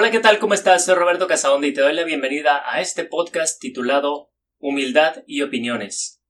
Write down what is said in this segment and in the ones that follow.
Hola, ¿qué tal? ¿Cómo estás? Soy Roberto Casaonde y te doy la bienvenida a este podcast titulado Humildad y Opiniones.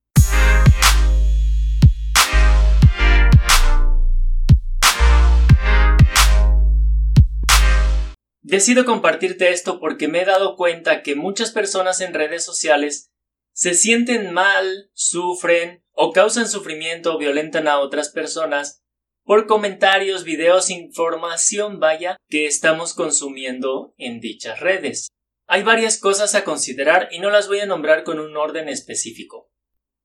Decido compartirte esto porque me he dado cuenta que muchas personas en redes sociales se sienten mal, sufren o causan sufrimiento o violentan a otras personas por comentarios, videos, información, vaya, que estamos consumiendo en dichas redes. Hay varias cosas a considerar y no las voy a nombrar con un orden específico.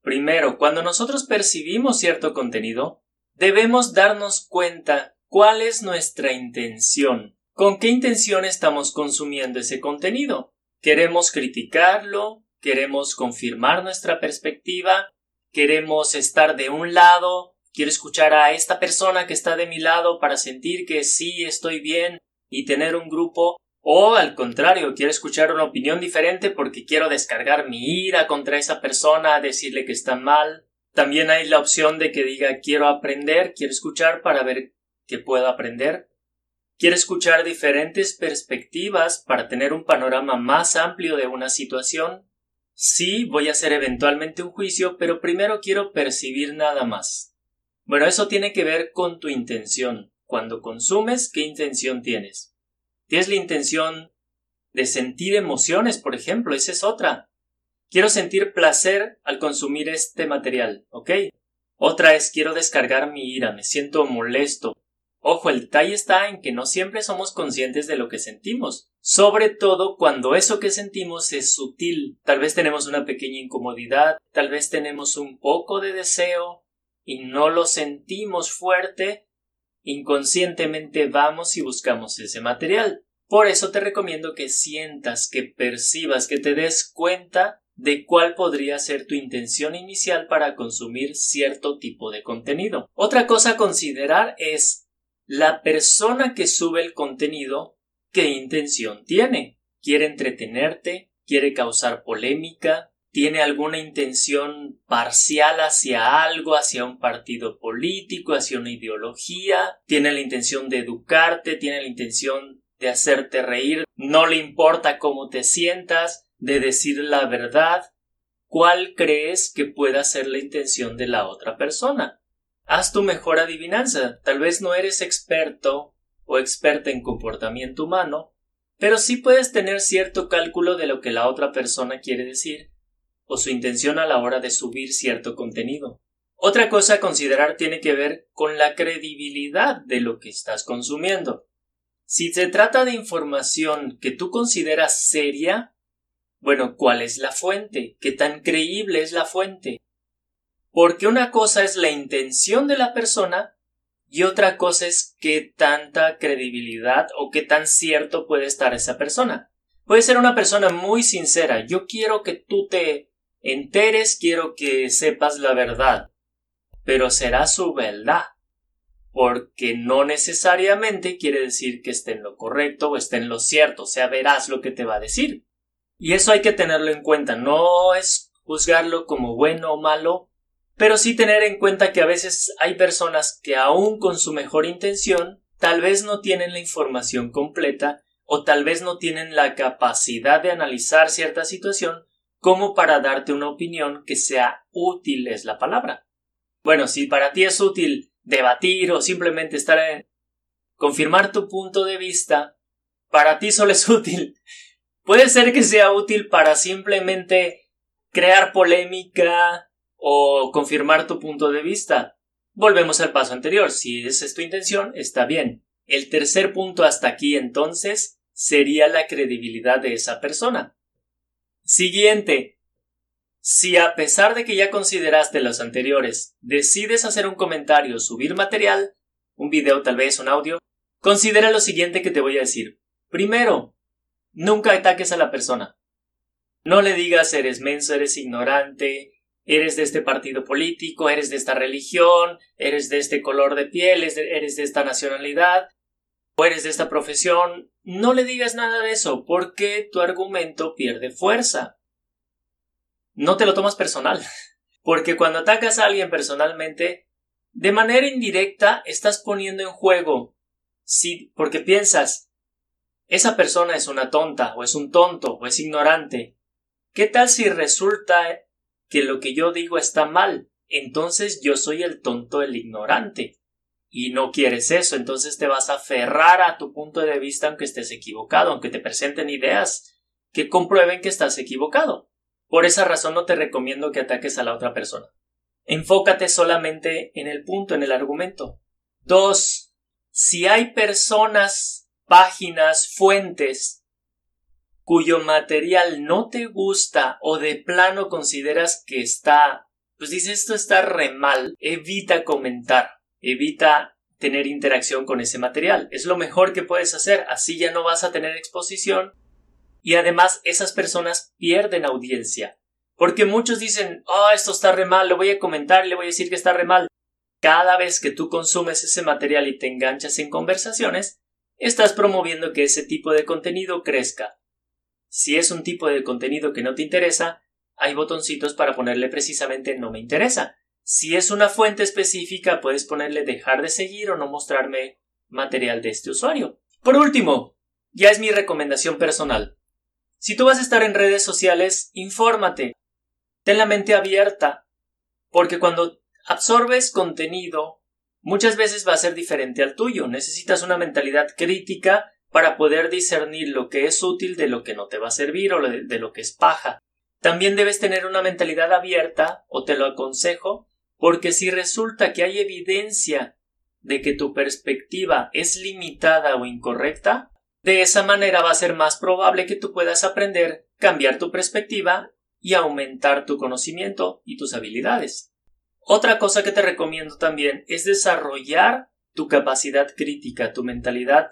Primero, cuando nosotros percibimos cierto contenido, debemos darnos cuenta cuál es nuestra intención. ¿Con qué intención estamos consumiendo ese contenido? ¿Queremos criticarlo? ¿Queremos confirmar nuestra perspectiva? ¿Queremos estar de un lado quiero escuchar a esta persona que está de mi lado para sentir que sí estoy bien y tener un grupo o al contrario, quiero escuchar una opinión diferente porque quiero descargar mi ira contra esa persona, decirle que está mal. También hay la opción de que diga quiero aprender, quiero escuchar para ver qué puedo aprender. Quiero escuchar diferentes perspectivas para tener un panorama más amplio de una situación. Sí, voy a hacer eventualmente un juicio, pero primero quiero percibir nada más. Bueno, eso tiene que ver con tu intención. Cuando consumes, ¿qué intención tienes? ¿Tienes la intención de sentir emociones, por ejemplo? Esa es otra. Quiero sentir placer al consumir este material, ¿ok? Otra es quiero descargar mi ira, me siento molesto. Ojo, el detalle está en que no siempre somos conscientes de lo que sentimos, sobre todo cuando eso que sentimos es sutil. Tal vez tenemos una pequeña incomodidad, tal vez tenemos un poco de deseo, y no lo sentimos fuerte, inconscientemente vamos y buscamos ese material. Por eso te recomiendo que sientas, que percibas, que te des cuenta de cuál podría ser tu intención inicial para consumir cierto tipo de contenido. Otra cosa a considerar es la persona que sube el contenido, ¿qué intención tiene? ¿Quiere entretenerte? ¿Quiere causar polémica? Tiene alguna intención parcial hacia algo, hacia un partido político, hacia una ideología, tiene la intención de educarte, tiene la intención de hacerte reír, no le importa cómo te sientas, de decir la verdad. ¿Cuál crees que pueda ser la intención de la otra persona? Haz tu mejor adivinanza. Tal vez no eres experto o experta en comportamiento humano, pero sí puedes tener cierto cálculo de lo que la otra persona quiere decir o su intención a la hora de subir cierto contenido. Otra cosa a considerar tiene que ver con la credibilidad de lo que estás consumiendo. Si se trata de información que tú consideras seria, bueno, ¿cuál es la fuente? ¿Qué tan creíble es la fuente? Porque una cosa es la intención de la persona y otra cosa es qué tanta credibilidad o qué tan cierto puede estar esa persona. Puede ser una persona muy sincera. Yo quiero que tú te enteres quiero que sepas la verdad, pero será su verdad, porque no necesariamente quiere decir que esté en lo correcto o esté en lo cierto, o sea, verás lo que te va a decir. Y eso hay que tenerlo en cuenta, no es juzgarlo como bueno o malo, pero sí tener en cuenta que a veces hay personas que aun con su mejor intención, tal vez no tienen la información completa o tal vez no tienen la capacidad de analizar cierta situación como para darte una opinión que sea útil es la palabra. Bueno, si para ti es útil debatir o simplemente estar en confirmar tu punto de vista, para ti solo es útil. Puede ser que sea útil para simplemente crear polémica o confirmar tu punto de vista. Volvemos al paso anterior. Si esa es tu intención, está bien. El tercer punto hasta aquí entonces sería la credibilidad de esa persona. Siguiente. Si a pesar de que ya consideraste los anteriores, decides hacer un comentario subir material, un video tal vez, un audio, considera lo siguiente que te voy a decir. Primero, nunca ataques a la persona. No le digas eres menso, eres ignorante, eres de este partido político, eres de esta religión, eres de este color de piel, eres de esta nacionalidad, o eres de esta profesión, no le digas nada de eso porque tu argumento pierde fuerza. No te lo tomas personal, porque cuando atacas a alguien personalmente, de manera indirecta estás poniendo en juego, sí, porque piensas, esa persona es una tonta, o es un tonto, o es ignorante. ¿Qué tal si resulta que lo que yo digo está mal? Entonces yo soy el tonto, el ignorante. Y no quieres eso, entonces te vas a aferrar a tu punto de vista aunque estés equivocado, aunque te presenten ideas que comprueben que estás equivocado. Por esa razón no te recomiendo que ataques a la otra persona. Enfócate solamente en el punto, en el argumento. Dos, si hay personas, páginas, fuentes cuyo material no te gusta o de plano consideras que está, pues dices esto está re mal, evita comentar, evita tener interacción con ese material. Es lo mejor que puedes hacer, así ya no vas a tener exposición y además esas personas pierden audiencia. Porque muchos dicen, oh, esto está re mal, le voy a comentar, le voy a decir que está re mal. Cada vez que tú consumes ese material y te enganchas en conversaciones, estás promoviendo que ese tipo de contenido crezca. Si es un tipo de contenido que no te interesa, hay botoncitos para ponerle precisamente no me interesa. Si es una fuente específica, puedes ponerle dejar de seguir o no mostrarme material de este usuario. Por último, ya es mi recomendación personal. Si tú vas a estar en redes sociales, infórmate. Ten la mente abierta, porque cuando absorbes contenido, muchas veces va a ser diferente al tuyo. Necesitas una mentalidad crítica para poder discernir lo que es útil de lo que no te va a servir o de, lo que es paja. También debes tener una mentalidad abierta, o te lo aconsejo, porque si resulta que hay evidencia de que tu perspectiva es limitada o incorrecta, de esa manera va a ser más probable que tú puedas aprender, cambiar tu perspectiva y aumentar tu conocimiento y tus habilidades. Otra cosa que te recomiendo también es desarrollar tu capacidad crítica, tu mentalidad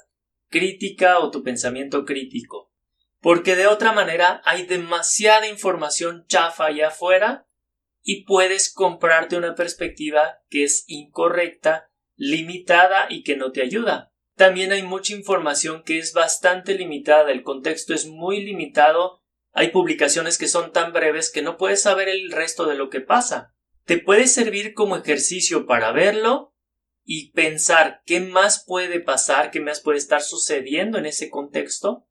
crítica o tu pensamiento crítico. Porque de otra manera hay demasiada información chafa allá afuera y puedes comprarte una perspectiva que es incorrecta, limitada y que no te ayuda. También hay mucha información que es bastante limitada, el contexto es muy limitado hay publicaciones que son tan breves que no puedes saber el resto de lo que pasa. Te puede servir como ejercicio para verlo y pensar qué más puede pasar, qué más puede estar sucediendo en ese contexto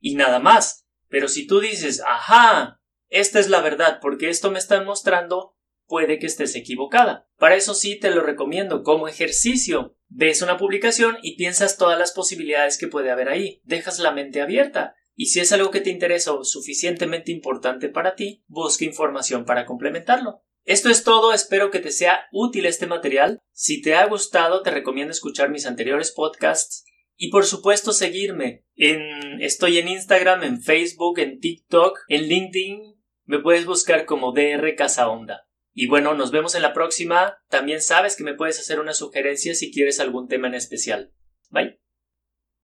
y nada más. Pero si tú dices, ajá, esta es la verdad porque esto me está mostrando, puede que estés equivocada. Para eso sí te lo recomiendo como ejercicio. Ves una publicación y piensas todas las posibilidades que puede haber ahí. Dejas la mente abierta. Y si es algo que te interesa o suficientemente importante para ti, busca información para complementarlo. Esto es todo, espero que te sea útil este material. Si te ha gustado, te recomiendo escuchar mis anteriores podcasts y por supuesto seguirme. Estoy en Instagram, en Facebook, en TikTok, en LinkedIn. Me puedes buscar como DR Casa Onda. Y bueno, nos vemos en la próxima. También sabes que me puedes hacer una sugerencia si quieres algún tema en especial. Bye.